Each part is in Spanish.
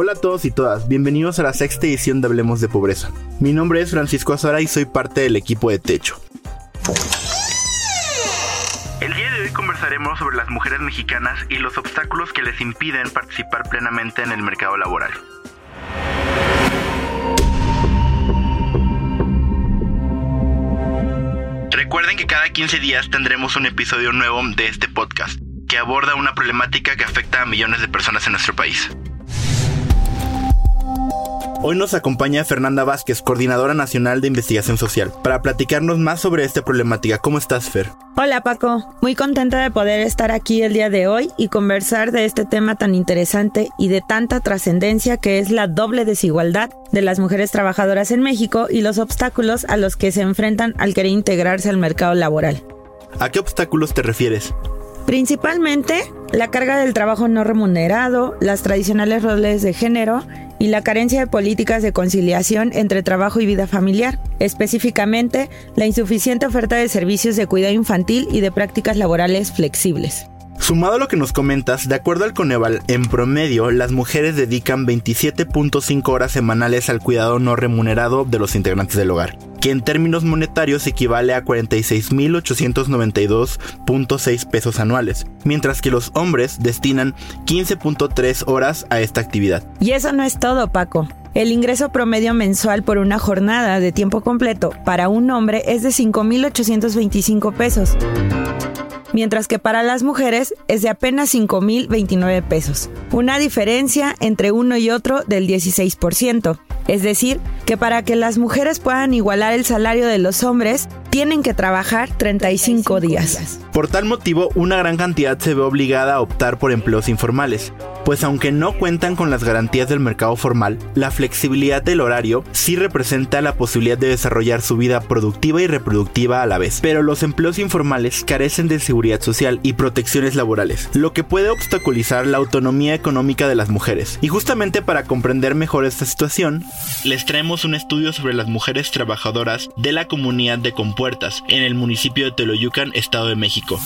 Hola a todos y todas, bienvenidos a la sexta edición de Hablemos de Pobreza. Mi nombre es Francisco Azara y soy parte del equipo de Techo. El día de hoy conversaremos sobre las mujeres mexicanas y los obstáculos que les impiden participar plenamente en el mercado laboral. Recuerden que cada 15 días tendremos un episodio nuevo de este podcast, que aborda una problemática que afecta a millones de personas en nuestro país. Hoy nos acompaña Fernanda Vázquez, coordinadora nacional de investigación social, para platicarnos más sobre esta problemática. ¿Cómo estás, Fer? Hola Paco, muy contenta de poder estar aquí el día de hoy y conversar de este tema tan interesante y de tanta trascendencia que es la doble desigualdad de las mujeres trabajadoras en México y los obstáculos a los que se enfrentan al querer integrarse al mercado laboral. ¿A qué obstáculos te refieres? Principalmente la carga del trabajo no remunerado, las tradicionales roles de género y la carencia de políticas de conciliación entre trabajo y vida familiar, específicamente la insuficiente oferta de servicios de cuidado infantil y de prácticas laborales flexibles. Sumado a lo que nos comentas, de acuerdo al Coneval, en promedio las mujeres dedican 27.5 horas semanales al cuidado no remunerado de los integrantes del hogar, que en términos monetarios equivale a 46.892.6 pesos anuales, mientras que los hombres destinan 15.3 horas a esta actividad. Y eso no es todo, Paco. El ingreso promedio mensual por una jornada de tiempo completo para un hombre es de 5.825 pesos mientras que para las mujeres es de apenas 5.029 pesos, una diferencia entre uno y otro del 16%. Es decir, que para que las mujeres puedan igualar el salario de los hombres, tienen que trabajar 35 días. Por tal motivo, una gran cantidad se ve obligada a optar por empleos informales, pues aunque no cuentan con las garantías del mercado formal, la flexibilidad del horario sí representa la posibilidad de desarrollar su vida productiva y reproductiva a la vez. Pero los empleos informales carecen de seguridad social y protecciones laborales, lo que puede obstaculizar la autonomía económica de las mujeres. Y justamente para comprender mejor esta situación, les traemos un estudio sobre las mujeres trabajadoras de la comunidad de Compuertas en el municipio de Teloyucan, Estado de México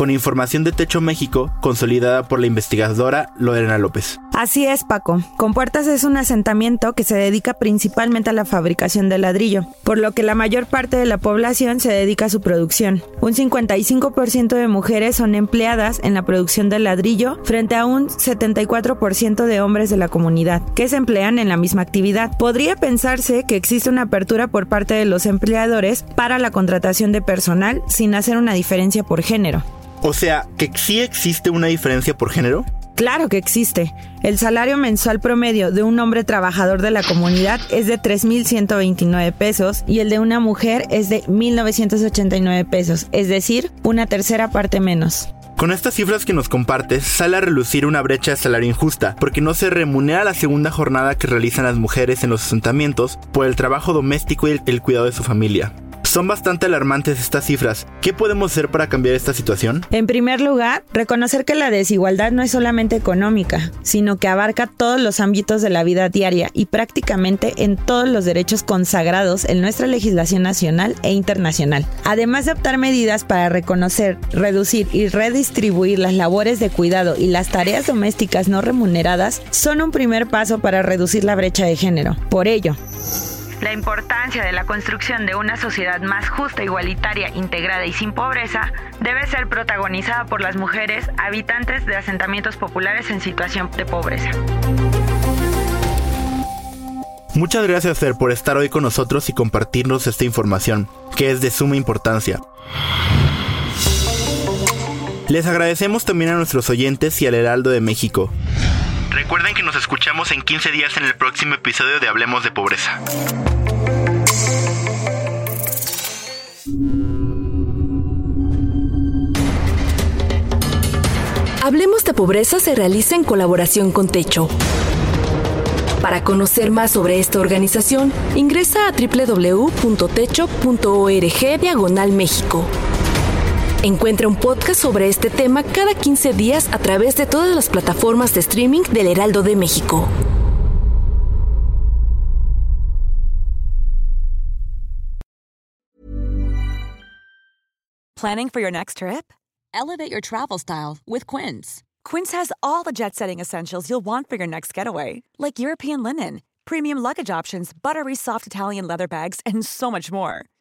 con información de Techo México, consolidada por la investigadora Lorena López. Así es, Paco. Compuertas es un asentamiento que se dedica principalmente a la fabricación de ladrillo, por lo que la mayor parte de la población se dedica a su producción. Un 55% de mujeres son empleadas en la producción de ladrillo frente a un 74% de hombres de la comunidad, que se emplean en la misma actividad. Podría pensarse que existe una apertura por parte de los empleadores para la contratación de personal sin hacer una diferencia por género. O sea, que sí existe una diferencia por género. Claro que existe. El salario mensual promedio de un hombre trabajador de la comunidad es de 3.129 pesos y el de una mujer es de 1.989 pesos, es decir, una tercera parte menos. Con estas cifras que nos compartes, sale a relucir una brecha de salario injusta, porque no se remunera la segunda jornada que realizan las mujeres en los asentamientos por el trabajo doméstico y el, el cuidado de su familia. Son bastante alarmantes estas cifras. ¿Qué podemos hacer para cambiar esta situación? En primer lugar, reconocer que la desigualdad no es solamente económica, sino que abarca todos los ámbitos de la vida diaria y prácticamente en todos los derechos consagrados en nuestra legislación nacional e internacional. Además de optar medidas para reconocer, reducir y redistribuir las labores de cuidado y las tareas domésticas no remuneradas, son un primer paso para reducir la brecha de género. Por ello, la importancia de la construcción de una sociedad más justa, igualitaria, integrada y sin pobreza debe ser protagonizada por las mujeres habitantes de asentamientos populares en situación de pobreza. Muchas gracias Fer por estar hoy con nosotros y compartirnos esta información, que es de suma importancia. Les agradecemos también a nuestros oyentes y al Heraldo de México. Recuerden que nos escuchamos en 15 días en el próximo episodio de Hablemos de Pobreza. Hablemos de Pobreza se realiza en colaboración con Techo. Para conocer más sobre esta organización, ingresa a www.techo.org diagonal México. Encuentra un podcast sobre este tema cada 15 días a través de todas las plataformas de streaming del Heraldo de México. Planning for your next trip? Elevate your travel style with Quince. Quince has all the jet setting essentials you'll want for your next getaway, like European linen, premium luggage options, buttery soft Italian leather bags, and so much more.